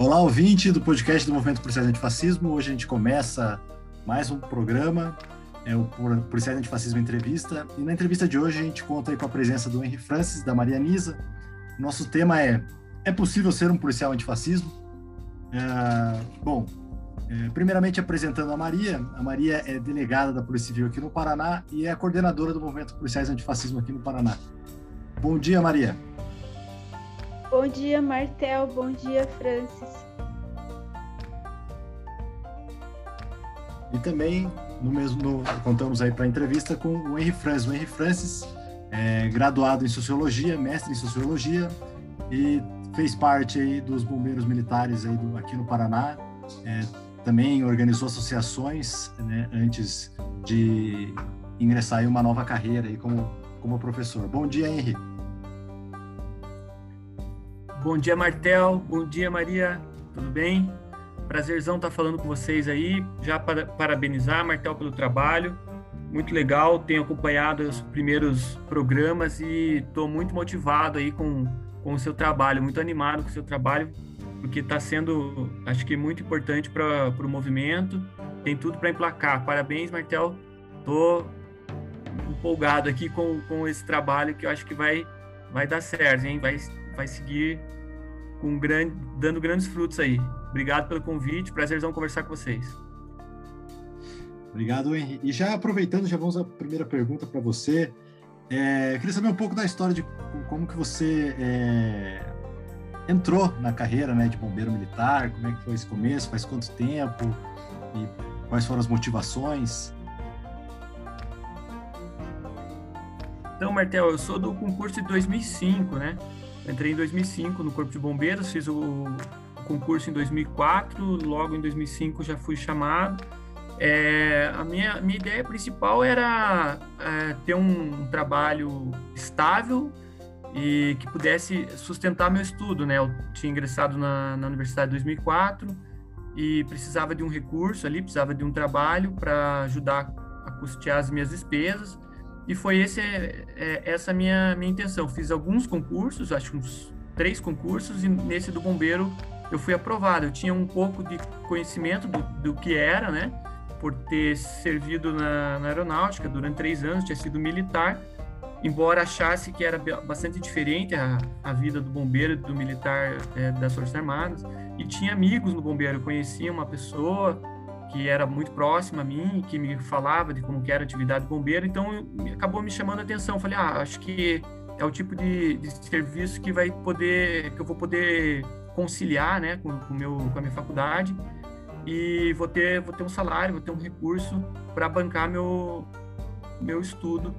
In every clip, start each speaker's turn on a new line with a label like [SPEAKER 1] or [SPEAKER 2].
[SPEAKER 1] Olá, ouvinte do podcast do Movimento Policiais Antifascismo. Hoje a gente começa mais um programa, é o Policiais Antifascismo Entrevista. E na entrevista de hoje a gente conta com a presença do Henry Francis, da Maria Nisa. Nosso tema é: É possível ser um policial antifascismo? É, bom, é, primeiramente apresentando a Maria. A Maria é delegada da Polícia Civil aqui no Paraná e é a coordenadora do Movimento Policiais Antifascismo aqui no Paraná. Bom dia, Maria.
[SPEAKER 2] Bom dia, Martel. Bom dia, Francis.
[SPEAKER 1] E também no mesmo no, contamos aí para a entrevista com o Henry Francis. O Henry Francis é graduado em sociologia, mestre em sociologia e fez parte aí dos bombeiros militares aí do, aqui no Paraná. É, também organizou associações né, antes de ingressar em uma nova carreira aí como como professor. Bom dia, Henry.
[SPEAKER 3] Bom dia, Martel. Bom dia, Maria. Tudo bem? Prazerzão estar falando com vocês aí. Já para parabenizar, Martel, pelo trabalho. Muito legal. Tenho acompanhado os primeiros programas e estou muito motivado aí com, com o seu trabalho, muito animado com o seu trabalho, porque está sendo, acho que, muito importante para o movimento. Tem tudo para emplacar. Parabéns, Martel. Estou empolgado aqui com, com esse trabalho que eu acho que vai, vai dar certo, hein? Vai, vai seguir com grande, dando grandes frutos aí. Obrigado pelo convite, prazerzão conversar com vocês.
[SPEAKER 1] Obrigado, Henrique. E já aproveitando, já vamos à primeira pergunta para você. É, queria saber um pouco da história de como que você é, entrou na carreira né, de bombeiro militar, como é que foi esse começo, faz quanto tempo e quais foram as motivações?
[SPEAKER 3] Então, Martel, eu sou do concurso de 2005, né? Entrei em 2005 no Corpo de Bombeiros, fiz o concurso em 2004, logo em 2005 já fui chamado. É, a minha, minha ideia principal era é, ter um, um, trabalho estável e que pudesse sustentar meu estudo, né? Eu tinha ingressado na, na universidade em 2004 e precisava de um recurso ali, precisava de um trabalho para ajudar a custear as minhas despesas. E foi esse, é, é, essa minha, minha intenção. Fiz alguns concursos, acho uns três concursos, e nesse do bombeiro eu fui aprovado. Eu tinha um pouco de conhecimento do, do que era, né? Por ter servido na, na aeronáutica durante três anos, tinha sido militar, embora achasse que era bastante diferente a, a vida do bombeiro do militar é, das Forças Armadas. E tinha amigos no bombeiro, eu conhecia uma pessoa que era muito próxima a mim, que me falava de como que era a atividade bombeiro, então acabou me chamando a atenção. Falei, ah, acho que é o tipo de, de serviço que vai poder, que eu vou poder conciliar, né, com, com meu, com a minha faculdade e vou ter, vou ter um salário, vou ter um recurso para bancar meu, meu estudo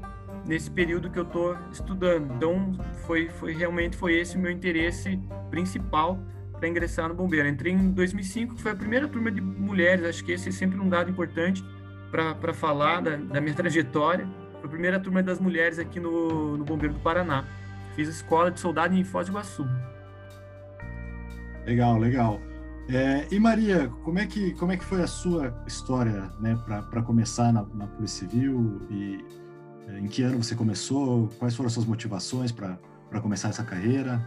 [SPEAKER 3] nesse período que eu estou estudando. Então, foi, foi realmente foi esse o meu interesse principal para ingressar no bombeiro. Entrei em 2005, que foi a primeira turma de mulheres, acho que esse é sempre um dado importante para falar da, da, minha trajetória. Foi a primeira turma das mulheres aqui no, no Bombeiro do Paraná. Fiz a escola de soldado em Foz do Iguaçu.
[SPEAKER 1] Legal, legal. É, e Maria, como é que como é que foi a sua história, né, para começar na, na, Polícia Civil e é, em que ano você começou? Quais foram as suas motivações para começar essa carreira?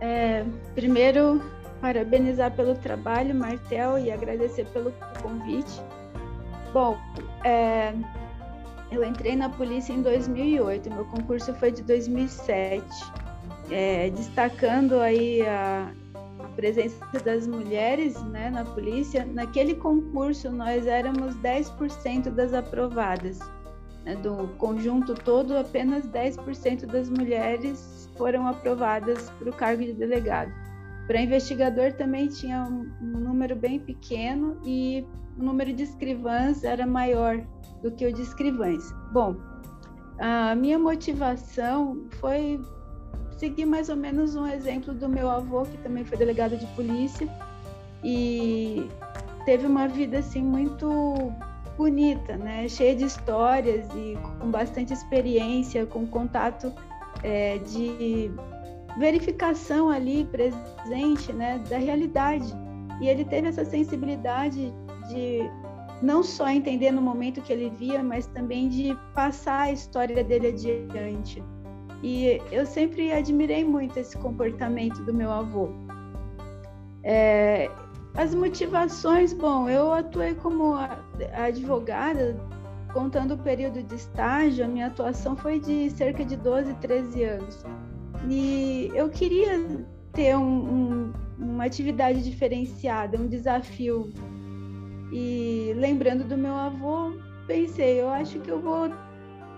[SPEAKER 2] É, primeiro, parabenizar pelo trabalho, Martel, e agradecer pelo convite. Bom, é, eu entrei na polícia em 2008, meu concurso foi de 2007, é, destacando aí a, a, presença das mulheres né, na polícia. Naquele concurso, nós éramos 10% das aprovadas. Né, do conjunto todo, apenas 10% das mulheres foram aprovadas para o cargo de delegado. Para investigador também tinha um, número bem pequeno e o número de escrivãs era maior do que o de escrivães. Bom, a minha motivação foi seguir mais ou menos um exemplo do meu avô, que também foi delegado de polícia e teve uma vida assim muito bonita, né? Cheia de histórias e com bastante experiência, com contato é, de verificação ali presente né, da realidade. E ele teve essa sensibilidade de não só entender no momento que ele via, mas também de passar a história dele adiante. E eu sempre admirei muito esse comportamento do meu avô. É, as motivações, bom, eu atuei como advogada, contando o período de estágio, a minha atuação foi de cerca de 12, 13 anos. E eu queria ter um, um, uma atividade diferenciada, um desafio. E lembrando do meu avô, pensei, eu acho que eu vou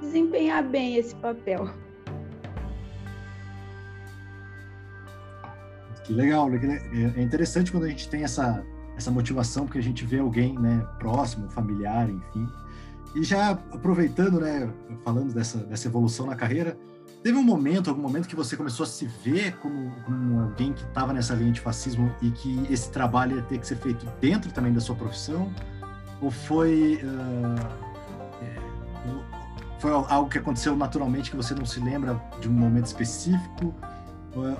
[SPEAKER 2] desempenhar bem esse papel.
[SPEAKER 1] Que legal, é interessante quando a gente tem essa, essa motivação, porque a gente vê alguém né, próximo, familiar, enfim. E já aproveitando, né, falando dessa, dessa evolução na carreira, teve um momento, algum momento que você começou a se ver como, como alguém que estava nessa linha de fascismo e que esse trabalho ia ter que ser feito dentro também da sua profissão? Ou foi, uh, foi algo que aconteceu naturalmente que você não se lembra de um momento específico?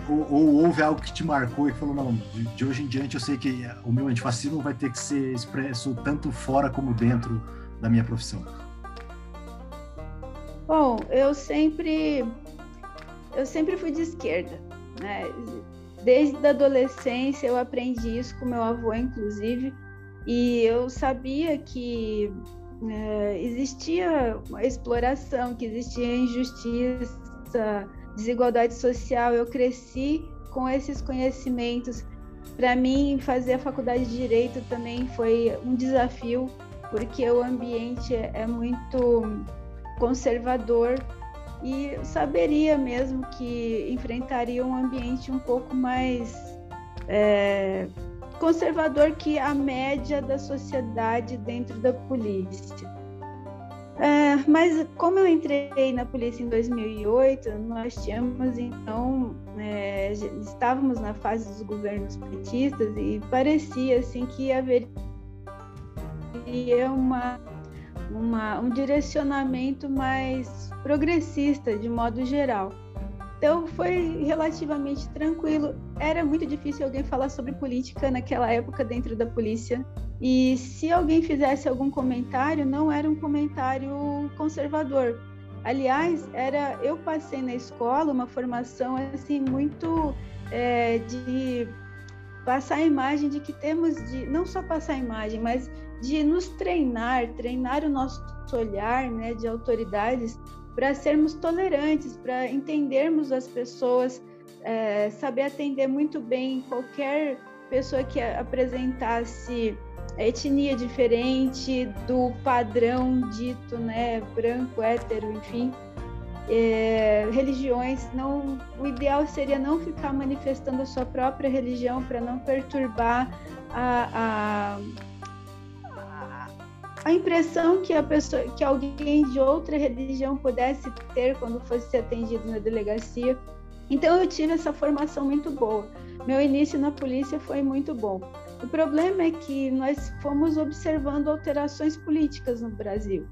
[SPEAKER 1] Ou, ou, houve algo que te marcou e falou, não, de, de, hoje em diante eu sei que o meu antifascismo vai ter que ser expresso tanto fora como dentro da minha profissão?
[SPEAKER 2] Bom, eu sempre eu sempre fui de esquerda, né? Desde a adolescência eu aprendi isso com meu avô, inclusive, e eu sabia que é, existia exploração, que existia injustiça, desigualdade social. Eu cresci com esses conhecimentos. Para mim, fazer a faculdade de direito também foi um desafio, porque o ambiente é muito conservador e saberia mesmo que enfrentaria um ambiente um pouco mais é, conservador que a média da sociedade dentro da polícia. É, mas como eu entrei na polícia em 2008, nós tínhamos então é, estávamos na fase dos governos petistas e parecia assim que haveria uma, uma um direcionamento mais progressista de modo geral. Então foi relativamente tranquilo. Era muito difícil alguém falar sobre política naquela época dentro da polícia. E se alguém fizesse algum comentário, não era um comentário conservador. Aliás, era eu passei na escola uma formação assim muito é, de passar a imagem de que temos de não só passar a imagem, mas de nos treinar, treinar o nosso olhar, né, de autoridades para sermos tolerantes, para entendermos as pessoas, é, saber atender muito bem qualquer pessoa que apresentasse etnia diferente do padrão dito, né, branco, hétero, enfim, é, religiões. Não, o ideal seria não ficar manifestando a sua própria religião para não perturbar a, a a impressão que a pessoa, que alguém de outra religião pudesse ter quando fosse atendido na delegacia. Então eu tive essa formação muito boa. Meu início na polícia foi muito bom. O problema é que nós fomos observando alterações políticas no Brasil.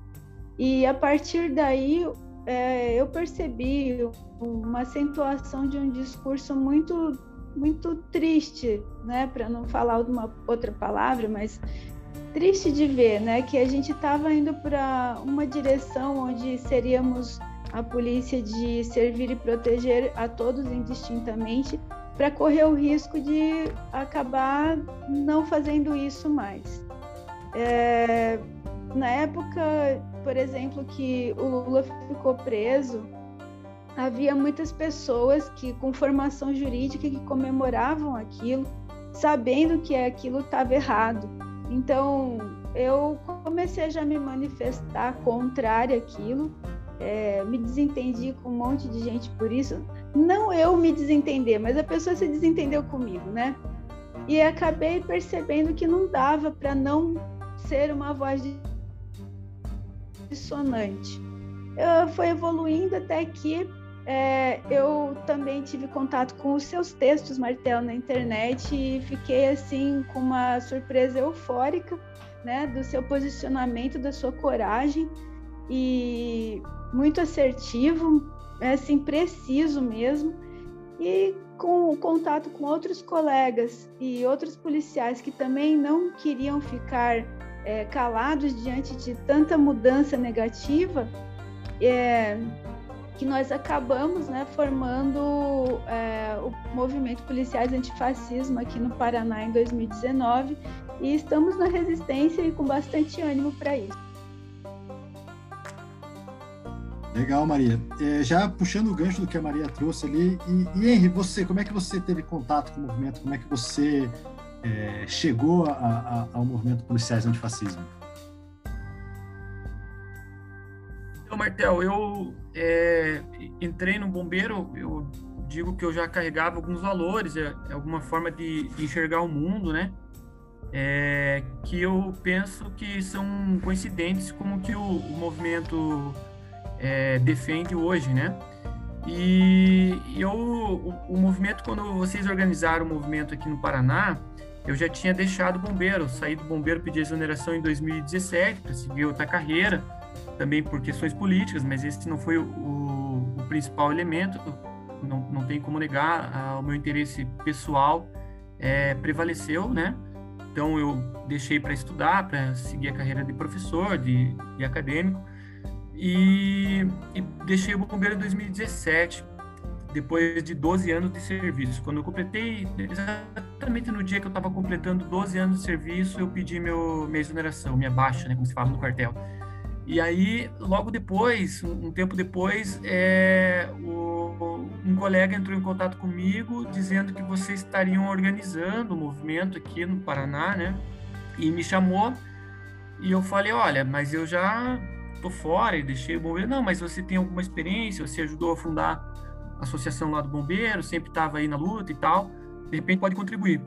[SPEAKER 2] E a partir daí é, eu percebi uma acentuação de um discurso muito muito triste, né, para não falar uma outra palavra, mas triste de ver, né, que a gente estava indo para uma direção onde seríamos a polícia de servir e proteger a todos indistintamente, para correr o risco de acabar não fazendo isso mais. É, na época, por exemplo, que o Lula ficou preso, havia muitas pessoas que com formação jurídica que comemoravam aquilo, sabendo que aquilo estava errado. Então, eu comecei a já me manifestar contrária àquilo, é, me desentendi com um monte de gente por isso. Não eu me desentender, mas a pessoa se desentendeu comigo, né? E acabei percebendo que não dava para não ser uma voz dissonante. Eu foi evoluindo até que é, eu também tive contato com os seus textos, Martel, na internet e fiquei assim com uma surpresa eufórica, né, do seu posicionamento, da sua coragem e muito assertivo, é, assim preciso mesmo e com o contato com outros colegas e outros policiais que também não queriam ficar é, calados diante de tanta mudança negativa. É, que nós acabamos né, formando é, o movimento Policiais Antifascismo aqui no Paraná em 2019 e estamos na resistência e com bastante ânimo para isso.
[SPEAKER 1] Legal, Maria. É, já puxando o gancho do que a Maria trouxe ali, e, e Henry, você, como é que você teve contato com o movimento? Como é que você é, chegou a, a, ao movimento Policiais Antifascismo?
[SPEAKER 3] Então, Martel, eu é, entrei no bombeiro, eu digo que eu já carregava alguns valores, é, é alguma forma de, de, enxergar o mundo, né? É, que eu penso que são coincidentes com o que o, o movimento é, defende hoje, né? E eu, o, o, movimento, quando vocês organizaram o movimento aqui no Paraná, eu já tinha deixado o bombeiro, saí do bombeiro, pedi exoneração em 2017 para seguir outra carreira, também por questões políticas, mas esse não foi o, o, principal elemento, não, não tem como negar, ah, o meu interesse pessoal é, prevaleceu, né? Então eu deixei para estudar, para seguir a carreira de professor, de, de acadêmico, e, e deixei o bombeiro em 2017, depois de 12 anos de serviço. Quando eu completei, exatamente no dia que eu estava completando 12 anos de serviço, eu pedi meu, minha exoneração, minha baixa, né, como se fala no quartel. E aí, logo depois, um, tempo depois, é, o, um colega entrou em contato comigo dizendo que vocês estariam organizando o um movimento aqui no Paraná, né? E me chamou e eu falei, olha, mas eu já tô fora e deixei o bombeiro. Não, mas você tem alguma experiência, você ajudou a fundar a associação lá do bombeiro, sempre estava aí na luta e tal, de repente pode contribuir.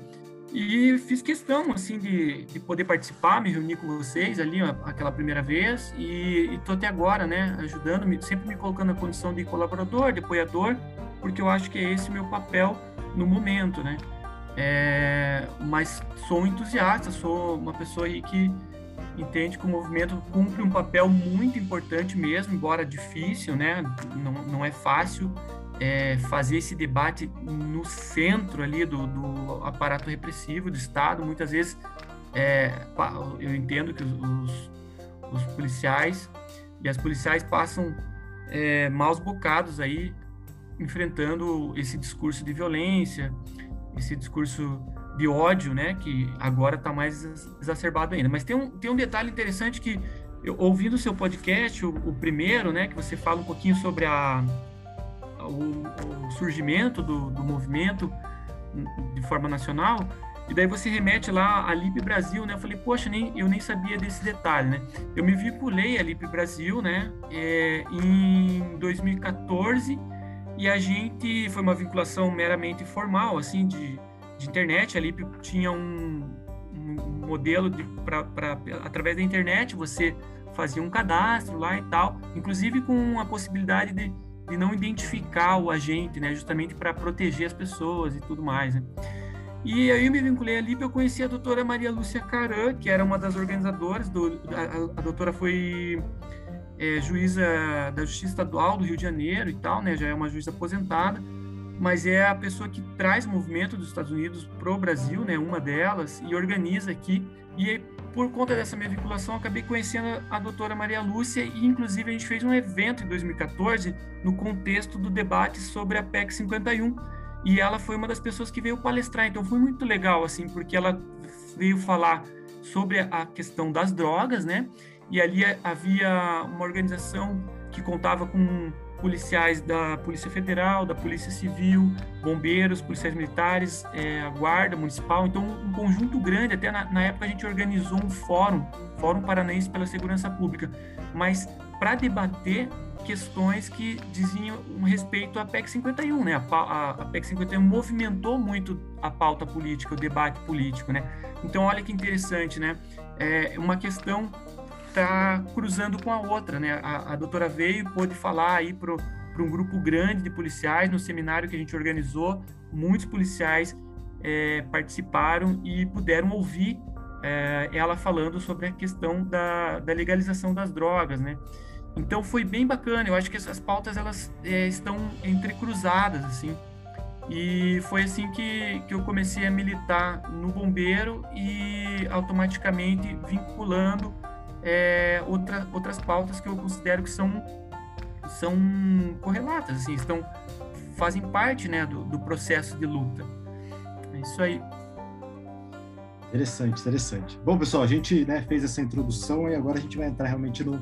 [SPEAKER 3] E fiz questão, assim, de, de poder participar, me reunir com vocês ali aquela primeira vez e estou até agora, né, ajudando, me, sempre me colocando na condição de colaborador, de apoiador, porque eu acho que é esse meu papel no momento, né. É, mas sou um entusiasta, sou uma pessoa aí que entende que o movimento cumpre um papel muito importante mesmo, embora difícil, né? Não, não é fácil é, fazer esse debate no centro ali do, do, aparato repressivo do Estado. Muitas vezes é, eu entendo que os, os, policiais e as policiais passam é, maus bocados aí enfrentando esse discurso de violência, esse discurso de ódio, né, que agora está mais exacerbado ainda. Mas tem um, tem um detalhe interessante que, eu, ouvindo o seu podcast, o, o, primeiro, né, que você fala um pouquinho sobre a, o, o surgimento do, do, movimento de forma nacional, e daí você remete lá a Lip Brasil, né? Eu falei, poxa, nem, eu nem sabia desse detalhe, né? Eu me vinculei a Lip Brasil, né, é, em 2014, e a gente foi uma vinculação meramente formal, assim, de de internet. Ali tinha um, um modelo de pra, através da internet você fazia um cadastro lá e tal, inclusive com a possibilidade de, de não identificar o agente, né, justamente para proteger as pessoas e tudo mais. Né? E aí eu me vinculei ali, eu conheci a doutora Maria Lúcia Caran, que era uma das organizadoras, do, a, a doutora foi é, juíza da Justiça Estadual do Rio de Janeiro e tal, né, já é uma juíza aposentada, mas é a pessoa que traz movimento dos Estados Unidos pro Brasil, né, uma delas, e organiza aqui. E por conta dessa minha vinculação, acabei conhecendo a doutora Maria Lúcia e, inclusive, a gente fez um evento em 2014 no contexto do debate sobre a PEC 51 e ela foi uma das pessoas que veio palestrar. Então, foi muito legal, assim, porque ela veio falar sobre a questão das drogas, né? E ali havia uma organização que contava com policiais da Polícia Federal, da Polícia Civil, bombeiros, policiais militares, é, a Guarda Municipal. Então, um conjunto grande. Até na, na, época a gente organizou um fórum, Fórum Paranaense pela Segurança Pública, mas para debater questões que diziam respeito à PEC 51, né? A, a, a PEC 51 movimentou muito a pauta política, o debate político, né? Então, olha que interessante, né? É uma questão está cruzando com a outra, né? A, a doutora veio e pôde falar aí para um grupo grande de policiais no seminário que a gente organizou. Muitos policiais é, participaram e puderam ouvir é, ela falando sobre a questão da, da, legalização das drogas, né? Então foi bem bacana. Eu acho que essas pautas elas é, estão entrecruzadas assim. E foi assim que, que eu comecei a militar no bombeiro e automaticamente vinculando é, outra, outras pautas que eu considero que são são correlatas, assim, estão fazem parte, né, do, do processo de luta. É isso aí.
[SPEAKER 1] Interessante, interessante. Bom, pessoal, a gente né, fez essa introdução e agora a gente vai entrar realmente no,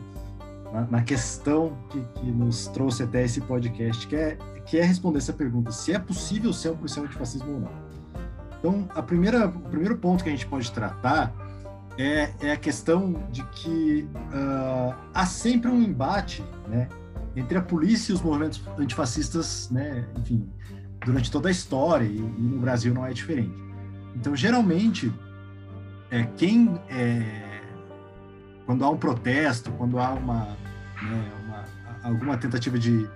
[SPEAKER 1] na, na questão que, que, nos trouxe até esse podcast, que é, que é responder essa pergunta: se é possível ser um policial antifascismo ou não. Então, a primeira, o primeiro ponto que a gente pode tratar é, é a questão de que uh, há sempre um embate né, entre a polícia e os movimentos antifascistas, né, enfim, durante toda a história, e, e no Brasil não é diferente. Então, geralmente, é, quem é, quando há um protesto, quando há uma, né, uma alguma tentativa de,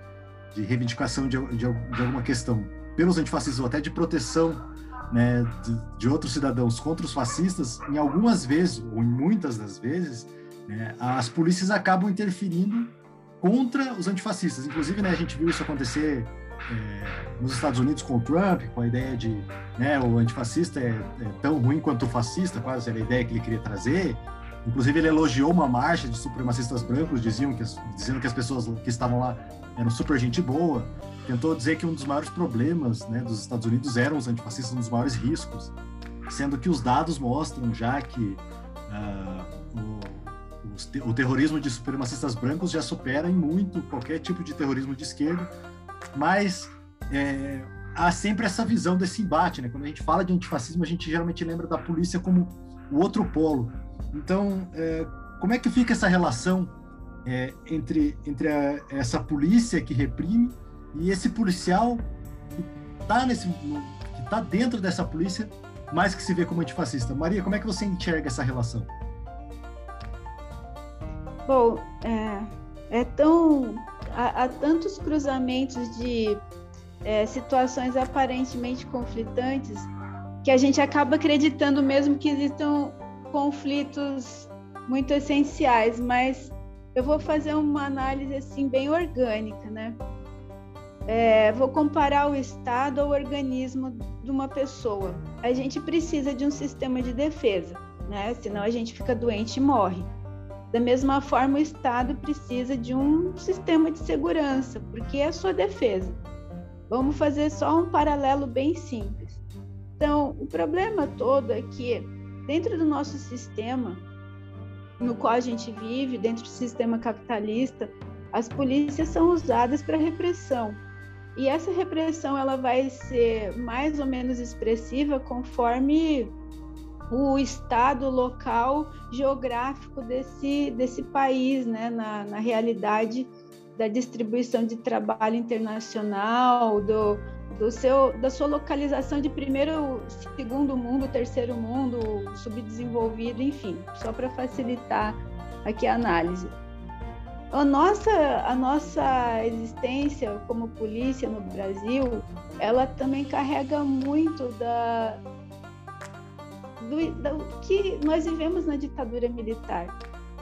[SPEAKER 1] de reivindicação de, de, de, alguma questão pelos antifascistas ou até de proteção né, de, de, outros cidadãos contra os fascistas, em algumas vezes ou em muitas das vezes, né, as polícias acabam interferindo contra os antifascistas. Inclusive, né, a gente viu isso acontecer é, nos Estados Unidos com o Trump, com a ideia de né, o antifascista é, é, tão ruim quanto o fascista, quase era a ideia que ele queria trazer. Inclusive, ele elogiou uma marcha de supremacistas brancos, diziam que, dizendo que as pessoas que estavam lá eram super gente boa. Tentou dizer que um dos maiores problemas né, dos Estados Unidos eram os antifascistas, um dos maiores riscos, sendo que os dados mostram já que uh, o, o terrorismo de supremacistas brancos já supera em muito qualquer tipo de terrorismo de esquerda mas é, há sempre essa visão desse embate, né? Quando a gente fala de antifascismo, a gente geralmente lembra da polícia como o outro polo. Então, é, como é que fica essa relação é, entre, entre a, essa polícia que reprime e esse policial que está nesse que tá dentro dessa polícia, mas que se vê como antifascista? Maria, como é que você enxerga essa relação?
[SPEAKER 2] Bom, é, é tão há, há tantos cruzamentos de é, situações aparentemente conflitantes que a gente acaba acreditando mesmo que existam conflitos muito essenciais, mas eu vou fazer uma análise assim bem orgânica, né? É, vou comparar o Estado ao organismo de uma pessoa. A gente precisa de um sistema de defesa, né? Senão a gente fica doente e morre. Da mesma forma, o Estado precisa de um sistema de segurança, porque é a sua defesa. Vamos fazer só um paralelo bem simples. Então, o problema todo é que, dentro do nosso sistema, no qual a gente vive, dentro do sistema capitalista, as polícias são usadas para repressão. E essa repressão ela vai ser mais ou menos expressiva conforme o estado local geográfico desse, desse país, né, na, na realidade da distribuição de trabalho internacional, do, do seu, da sua localização de primeiro, segundo mundo, terceiro mundo, subdesenvolvido, enfim, só para facilitar aqui a análise. A nossa, a nossa existência como polícia no Brasil, ela também carrega muito da, do, do que nós vivemos na ditadura militar.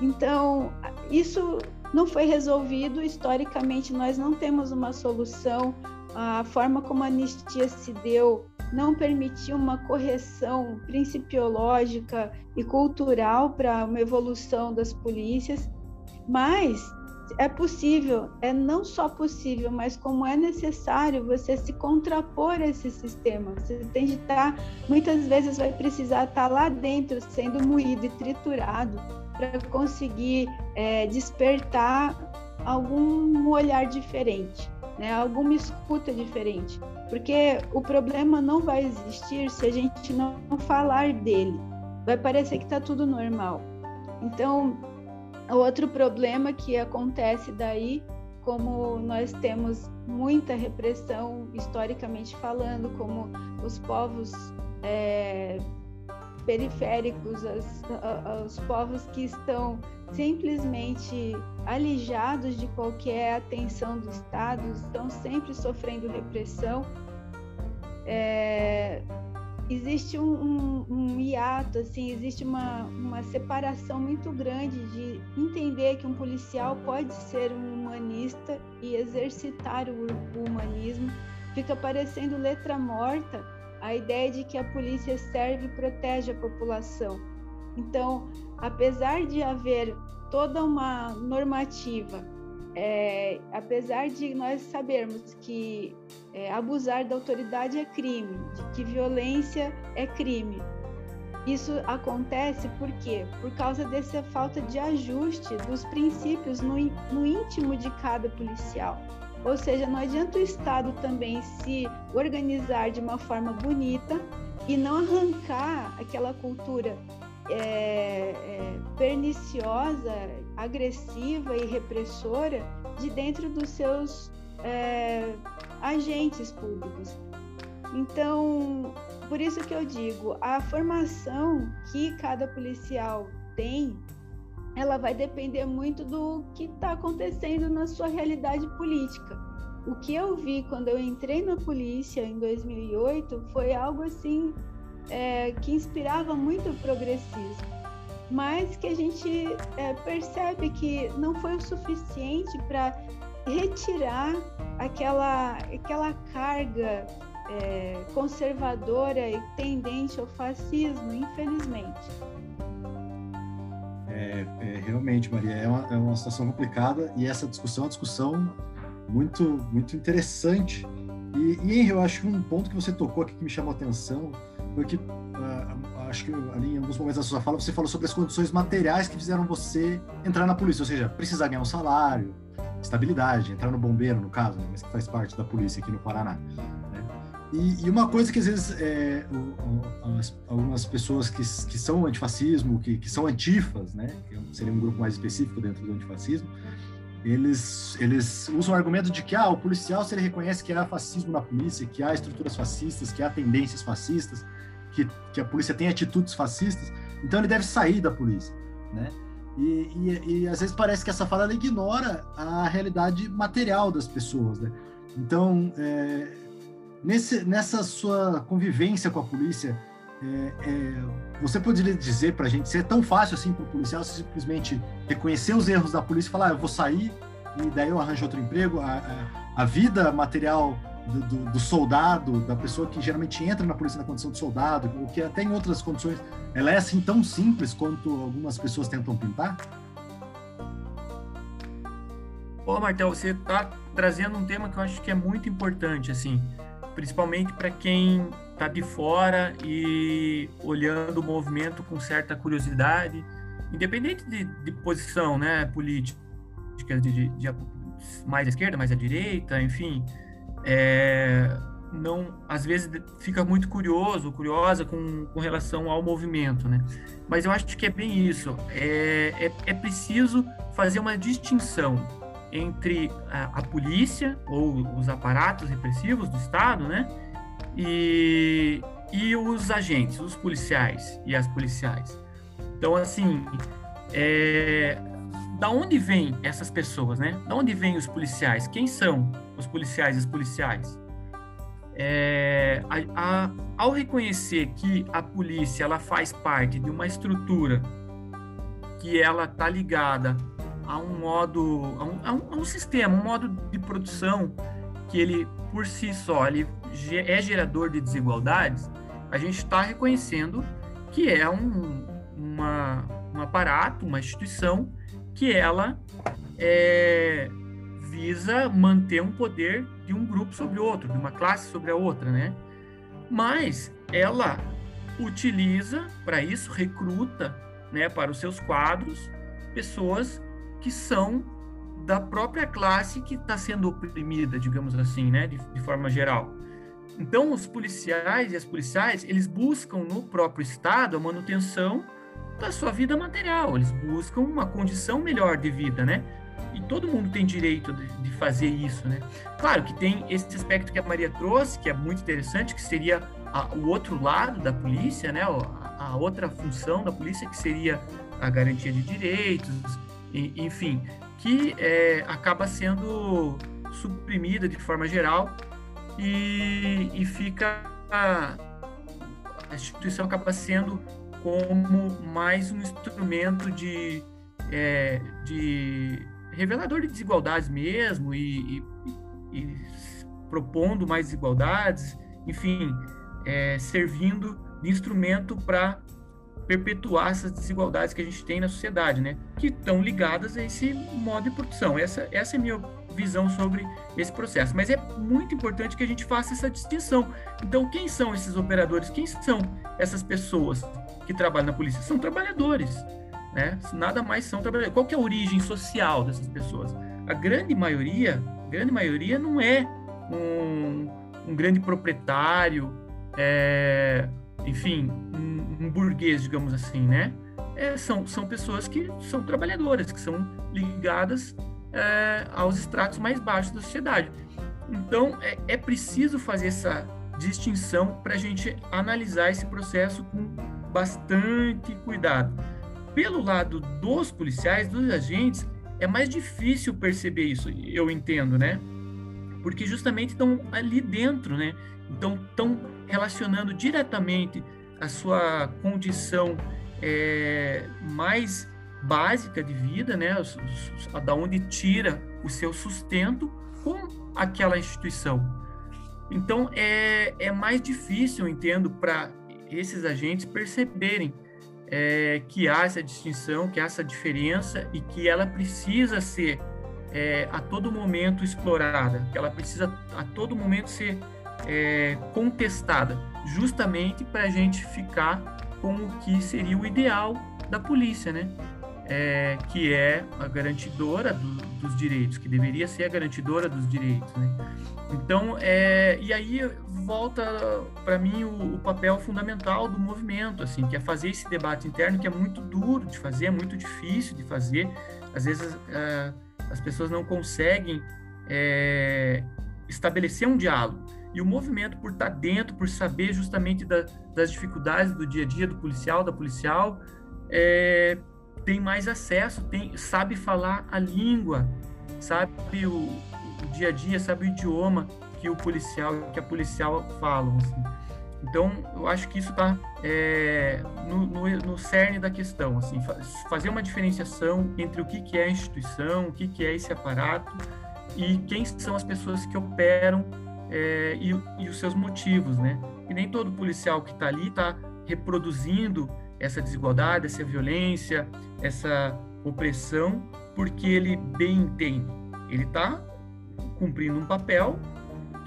[SPEAKER 2] Então, isso não foi resolvido. Historicamente, nós não temos uma solução. A forma como a anistia se deu não permitiu uma correção principiológica e cultural para uma evolução das polícias, mas é possível, é não só possível, mas como é necessário você se contrapor a esse sistema. Você tem de estar, muitas vezes vai precisar estar lá dentro, sendo moído e triturado, para conseguir é, despertar algum olhar diferente, né? alguma escuta diferente. Porque o problema não vai existir se a gente não falar dele. Vai parecer que está tudo normal. Então, Outro problema que acontece daí, como nós temos muita repressão historicamente falando, como os povos é, periféricos, as, os povos que estão simplesmente alijados de qualquer atenção do Estado, estão sempre sofrendo repressão. É, existe um, um, um, hiato, assim, existe uma, uma separação muito grande de entender que um policial pode ser um humanista e exercitar o, o humanismo. Fica parecendo letra morta a ideia de que a polícia serve e protege a população. Então, apesar de haver toda uma normativa é, apesar de nós sabermos que é, abusar da autoridade é crime, que violência é crime, isso acontece por quê? Por causa dessa falta de ajuste dos princípios no, no íntimo de cada policial. Ou seja, não adianta o Estado também se organizar de uma forma bonita e não arrancar aquela cultura é, é, perniciosa, agressiva e repressora de dentro dos seus é, agentes públicos. Então, por isso que eu digo, a formação que cada policial tem, ela vai depender muito do que está acontecendo na sua realidade política. O que eu vi quando eu entrei na polícia em 2008 foi algo assim é, que inspirava muito o progressismo, mas que a gente é, percebe que não foi o suficiente para retirar aquela, aquela carga é, conservadora e tendente ao fascismo, infelizmente.
[SPEAKER 1] É, é, realmente, Maria, é uma, é uma situação complicada e essa discussão é uma discussão muito, muito interessante. E, e eu acho que um ponto que você tocou aqui que me chamou a atenção foi que, uh, acho que ali em alguns momentos da sua fala, você falou sobre as condições materiais que fizeram você entrar na polícia, ou seja, precisar ganhar um salário, estabilidade, entrar no bombeiro, no caso, né, mas que faz parte da polícia aqui no Paraná. E, e, uma coisa que às vezes é, algumas pessoas que, que são antifascismo, que, que são antifas, né, que seria um grupo mais específico dentro do antifascismo, eles, eles usam o argumento de que ah, o policial, se ele reconhece que há fascismo na polícia, que há estruturas fascistas, que há tendências fascistas, que, que a polícia tem atitudes fascistas, então ele deve sair da polícia, né? E, e, e às vezes parece que essa fala ignora a realidade material das pessoas, né? Então, é, Nesse, nessa sua convivência com a polícia, é, é, você poderia dizer para a gente se é tão fácil assim para o policial simplesmente reconhecer os erros da polícia e falar, ah, eu vou sair e daí eu arranjo outro emprego? A, a, a vida material do, do, do, soldado, da pessoa que geralmente entra na polícia na condição de soldado, o que até em outras condições, ela é assim tão simples quanto algumas pessoas tentam pintar?
[SPEAKER 3] Pô, Martel, você está trazendo um tema que eu acho que é muito importante, assim principalmente para quem está de fora e olhando o movimento com certa curiosidade, independente de, de posição né, política, de, de, de, mais à esquerda, mais à direita, enfim, é, não às vezes fica muito curioso, curiosa com, com relação ao movimento, né? Mas eu acho que é bem isso. É, é, é preciso fazer uma distinção entre a, a, polícia ou os aparatos repressivos do Estado, né? E, e os agentes, os policiais e as policiais. Então, assim, é, da onde vêm essas pessoas, né? Da onde vêm os policiais? Quem são os policiais e as policiais? É, a, a, ao reconhecer que a polícia ela faz parte de uma estrutura que ela está ligada a um modo, a um, a um, sistema, um modo de produção que ele, por si só, ele é gerador de desigualdades, a gente está reconhecendo que é um, uma, um aparato, uma instituição que ela é, visa manter um poder de um grupo sobre outro, de uma classe sobre a outra, né? Mas ela utiliza para isso, recruta, né, para os seus quadros pessoas que são da própria classe que está sendo oprimida, digamos assim, né, de, de, forma geral. Então, os policiais e as policiais, eles buscam no próprio Estado a manutenção da sua vida material, eles buscam uma condição melhor de vida, né? E todo mundo tem direito de, de fazer isso, né? Claro que tem esse aspecto que a Maria trouxe, que é muito interessante, que seria a, o outro lado da polícia, né? A, a outra função da polícia, que seria a garantia de direitos, enfim, que é, acaba sendo suprimida de forma geral e, e fica a, a, instituição acaba sendo como mais um instrumento de, é, de revelador de desigualdades mesmo e, e, e propondo mais desigualdades, enfim, é, servindo de instrumento para perpetuar essas desigualdades que a gente tem na sociedade, né? Que estão ligadas a esse modo de produção. Essa, essa é a minha visão sobre esse processo. Mas é muito importante que a gente faça essa distinção. Então, quem são esses operadores? Quem são essas pessoas que trabalham na polícia? São trabalhadores, né? Nada mais são trabalhadores. Qual é a origem social dessas pessoas? A grande maioria, grande maioria não é um, um grande proprietário, é, enfim, um, um, burguês, digamos assim, né? É, são, são pessoas que são trabalhadoras, que são ligadas é, aos estratos mais baixos da sociedade. Então, é, é preciso fazer essa distinção para a gente analisar esse processo com bastante cuidado. Pelo lado dos policiais, dos agentes, é mais difícil perceber isso, eu entendo, né? Porque justamente estão ali dentro, né? Então, estão relacionando diretamente a sua condição é, mais básica de vida, né, da onde tira o seu sustento com aquela instituição. Então é, é mais difícil, eu entendo, para esses agentes perceberem é, que há essa distinção, que há essa diferença e que ela precisa ser é, a todo momento explorada, que ela precisa a todo momento ser é, contestada, justamente para a gente ficar com o que seria o ideal da polícia, né? É, que é a garantidora do, dos direitos, que deveria ser a garantidora dos direitos, né? Então, é, e aí volta para mim o, o, papel fundamental do movimento, assim, que é fazer esse debate interno que é muito duro de fazer, é muito difícil de fazer. Às vezes é, as pessoas não conseguem é, estabelecer um diálogo. E o movimento, por estar dentro, por saber justamente da, das dificuldades do dia a dia do policial, da policial, é, tem mais acesso, tem, sabe falar a língua, sabe o, o, dia a dia, sabe o idioma que o policial, que a policial falam. Assim. Então, eu acho que isso está é, no, no, no, cerne da questão, assim, fazer uma diferenciação entre o que, que é a instituição, o que, que é esse aparato e quem são as pessoas que operam é, e, e, os seus motivos, né? E nem todo policial que está ali está reproduzindo essa desigualdade, essa violência, essa opressão, porque ele bem entende. Ele está cumprindo um papel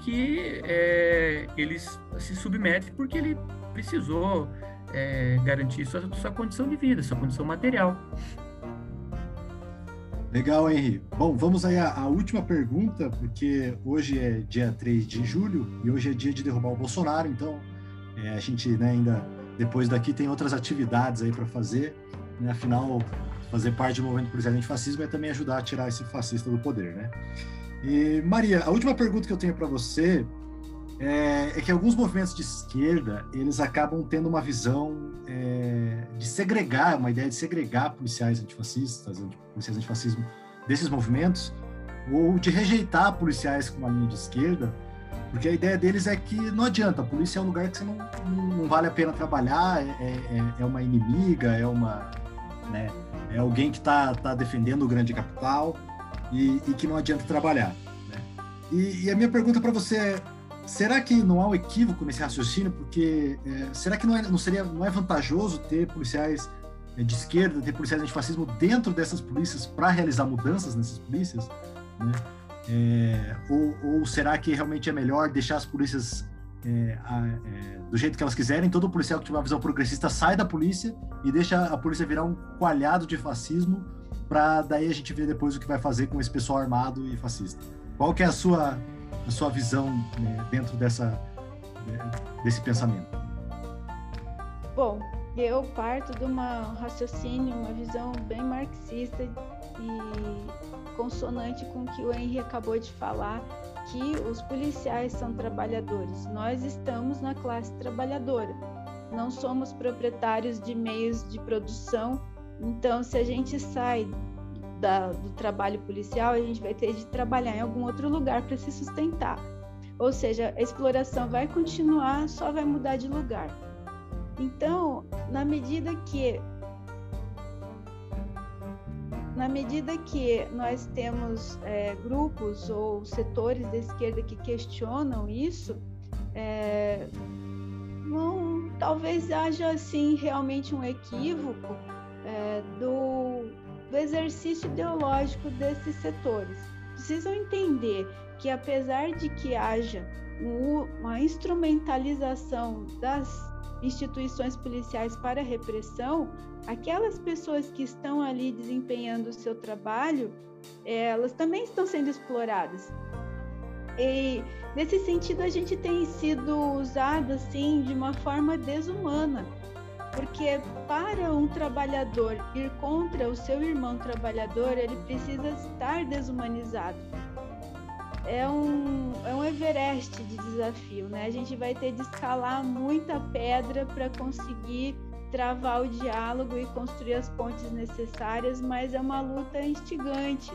[SPEAKER 3] que é, ele se submete porque ele precisou é, garantir sua, sua condição de vida, sua condição material.
[SPEAKER 1] Legal, Henri. Bom, vamos aí à, à, última pergunta, porque hoje é dia 3 de julho e hoje é dia de derrubar o Bolsonaro, então é, a gente né, ainda, depois daqui, tem outras atividades aí para fazer, né? afinal, fazer parte do movimento policial antifascismo é também ajudar a tirar esse fascista do poder, né? E, Maria, a última pergunta que eu tenho para você é, é, que alguns movimentos de esquerda, eles acabam tendo uma visão é, de segregar, uma ideia de segregar policiais antifascistas, policiais antifascismo desses movimentos, ou de rejeitar policiais com uma linha de esquerda, porque a ideia deles é que não adianta, a polícia é um lugar que você não, não vale a pena trabalhar, é, é, é uma inimiga, é uma... Né, é alguém que está tá defendendo o grande capital e, e, que não adianta trabalhar. Né? E, e a minha pergunta para você é, será que não há um equívoco nesse raciocínio? Porque é, será que não, é, não seria não é vantajoso ter policiais é, de esquerda, ter policiais antifascismo dentro dessas polícias para realizar mudanças nessas polícias? Né? É, ou, ou, será que realmente é melhor deixar as polícias é, a, é, do jeito que elas quiserem? Todo policial que tiver uma visão progressista sai da polícia e deixa a polícia virar um coalhado de fascismo para daí a gente ver depois o que vai fazer com esse pessoal armado e fascista. Qual que é a sua a sua visão né, dentro dessa né, desse pensamento?
[SPEAKER 2] Bom, eu parto de um raciocínio, uma visão bem marxista e consonante com o que o Henry acabou de falar, que os policiais são trabalhadores. Nós estamos na classe trabalhadora. Não somos proprietários de meios de produção. Então, se a gente sai da, do trabalho policial, a gente vai ter de trabalhar em algum outro lugar para se sustentar. Ou seja, a exploração vai continuar, só vai mudar de lugar. Então, na medida que na medida que nós temos é, grupos ou setores da esquerda que questionam isso, é, não, talvez haja assim realmente um equívoco é, do, do exercício ideológico desses setores. Precisam entender que apesar de que haja uma instrumentalização das instituições policiais para a repressão, aquelas pessoas que estão ali desempenhando o seu trabalho, elas também estão sendo exploradas. E nesse sentido a gente tem sido usado assim de uma forma desumana, porque para um trabalhador ir contra o seu irmão trabalhador, ele precisa estar desumanizado. É um, é um Everest de desafio, né? A gente vai ter de escalar muita pedra para conseguir travar o diálogo e construir as pontes necessárias, mas é uma luta instigante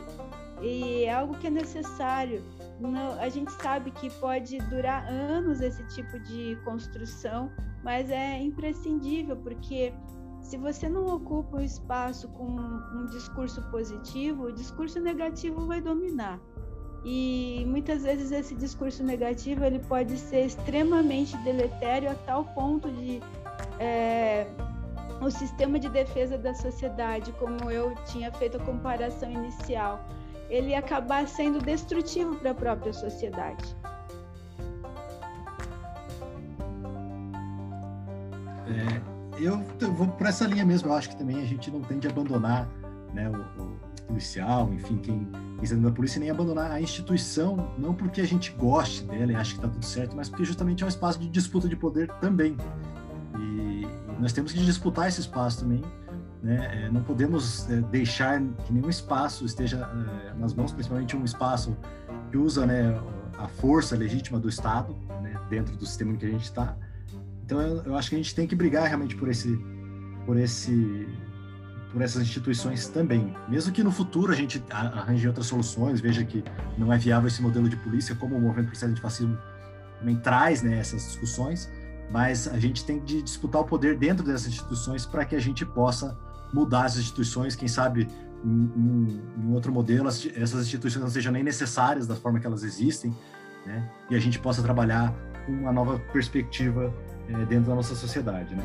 [SPEAKER 2] e é algo que é necessário. Não, a gente sabe que pode durar anos esse tipo de construção, mas é imprescindível porque se você não ocupa o espaço com um discurso positivo, o discurso negativo vai dominar. E muitas vezes esse discurso negativo ele pode ser extremamente deletério a tal ponto de é, o sistema de defesa da sociedade, como eu tinha feito a comparação inicial, ele acabar sendo destrutivo para a própria sociedade.
[SPEAKER 1] É, eu, eu, vou por essa linha mesmo. Eu acho que também a gente não tem de abandonar né, o, o policial, enfim, quem está da polícia, nem abandonar a instituição, não porque a gente goste dela e ache que está tudo certo, mas porque justamente é um espaço de disputa de poder também. E, e nós temos que disputar esse espaço também né? É, não podemos é, deixar que nenhum espaço esteja é, nas mãos, principalmente um espaço que usa né, a força legítima do Estado né, dentro do sistema em que a gente está. Então, eu, eu, acho que a gente tem que brigar realmente por esse, por esse, por essas instituições também. Mesmo que no futuro a gente arranje outras soluções, veja que não é viável esse modelo de polícia, como o movimento por de fascismo também traz né, essas discussões, mas a gente tem de disputar o poder dentro dessas instituições para que a gente possa mudar as instituições, quem sabe em, em, outro modelo essas instituições não sejam nem necessárias da forma que elas existem, né? E a gente possa trabalhar com uma nova perspectiva é, dentro da nossa sociedade, né?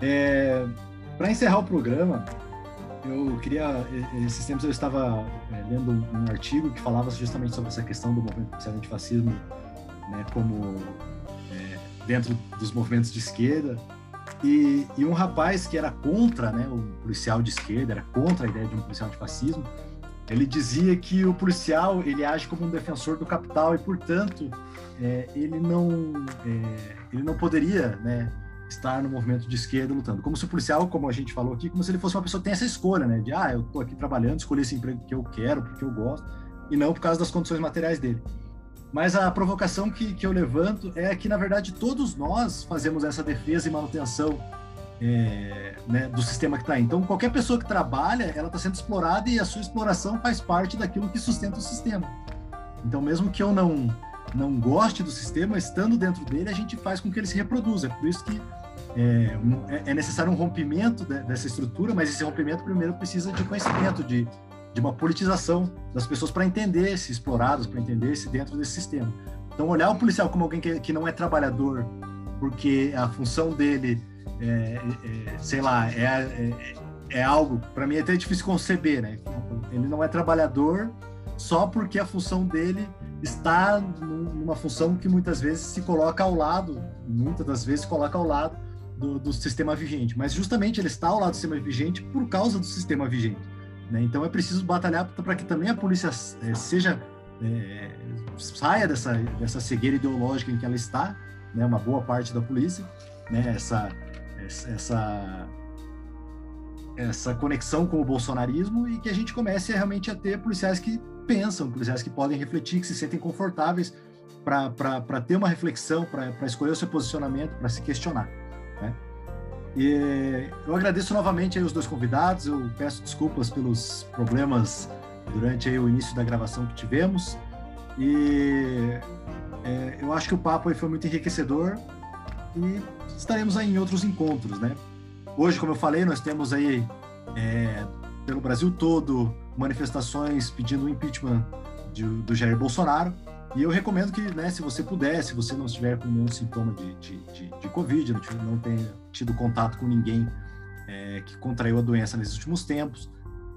[SPEAKER 1] É, Para encerrar o programa, eu queria esses tempos eu estava é, lendo um artigo que falava justamente sobre essa questão do movimento antifascismo, né? Como é, dentro dos movimentos de esquerda e, e, um rapaz que era contra, né, o policial de esquerda, era contra a ideia de um policial de fascismo, ele dizia que o policial ele age como um defensor do capital e, portanto, é, ele não é, ele não poderia, né, estar no movimento de esquerda lutando. Como se o policial, como a gente falou aqui, como se ele fosse uma pessoa que tem essa escolha, né, de ah, eu estou aqui trabalhando, escolhi esse emprego que eu quero, porque eu gosto, e não por causa das condições materiais dele. Mas a provocação que, que eu levanto é que, na verdade, todos nós fazemos essa defesa e manutenção é, né, do sistema que está aí. Então, qualquer pessoa que trabalha, ela está sendo explorada e a sua exploração faz parte daquilo que sustenta o sistema. Então, mesmo que eu não não goste do sistema, estando dentro dele, a gente faz com que ele se reproduza. É por isso que é, é, é necessário um rompimento de, dessa estrutura, mas esse rompimento primeiro precisa de conhecimento, de de uma politização das pessoas para entender se explorados, para entender se dentro desse sistema. Então, olhar o policial como alguém que, que não é trabalhador, porque a função dele, é, é, sei lá, é, é, é algo, para mim é até difícil conceber, né? Ele não é trabalhador só porque a função dele está numa função que muitas vezes se coloca ao lado, muitas das vezes se coloca ao lado do, do sistema vigente. Mas justamente ele está ao lado do sistema vigente por causa do sistema vigente. Né? Então é preciso batalhar para que também a polícia é, seja é, saia dessa, dessa cegueira ideológica em que ela está, né? uma boa parte da polícia, né? essa, essa, essa conexão com o bolsonarismo e que a gente comece realmente a ter policiais que pensam, policiais que podem refletir, que se sentem confortáveis para ter uma reflexão, para escolher o seu posicionamento, para se questionar. Né? E eu agradeço novamente os dois convidados, eu peço desculpas pelos problemas durante o início da gravação que tivemos. E é, eu acho que o papo foi muito enriquecedor e estaremos aí em outros encontros, né? Hoje, como eu falei, nós temos aí é, pelo Brasil todo manifestações pedindo o impeachment de, do Jair Bolsonaro. E eu recomendo que, né, se você puder, se você não estiver com nenhum sintoma de, de, de, de Covid, não, não tenha tido contato com ninguém é, que contraiu a doença nesses últimos tempos,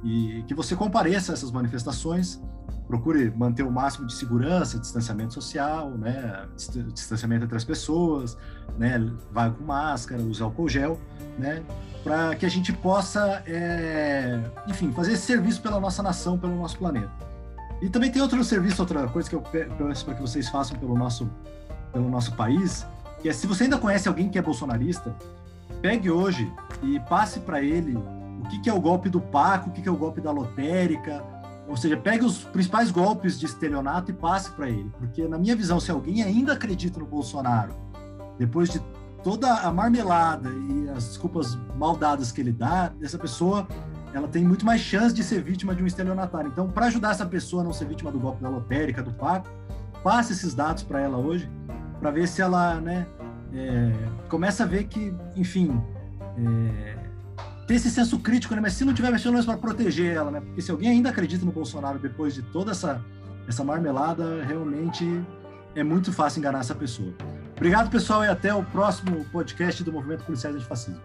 [SPEAKER 1] e que você compareça a essas manifestações, procure manter o máximo de segurança, distanciamento social, né, distanciamento entre as pessoas, né, vá com máscara, use álcool gel, né, para que a gente possa, é, enfim, fazer esse serviço pela nossa nação, pelo nosso planeta. E também tem outro serviço, outra coisa que eu peço para que vocês façam pelo nosso, pelo nosso país, que é se você ainda conhece alguém que é bolsonarista, pegue hoje e passe para ele o que, que, é o golpe do Paco, o que, que, é o golpe da lotérica, ou seja, pegue os principais golpes de estelionato e passe para ele, porque na minha visão, se alguém ainda acredita no Bolsonaro, depois de toda a marmelada e as desculpas mal dadas que ele dá, essa pessoa ela tem muito mais chance de ser vítima de um estelionatário. Então, para ajudar essa pessoa a não ser vítima do golpe da lotérica, do Paco, passe esses dados para ela hoje, para ver se ela, né, é, começa a ver que, enfim, é, ter esse senso crítico, né? Mas se não tiver menos para proteger ela, né? Porque se alguém ainda acredita no Bolsonaro depois de toda essa, essa marmelada, realmente é muito fácil enganar essa pessoa. Obrigado, pessoal, e até o próximo podcast do Movimento Policiais Antifascismo.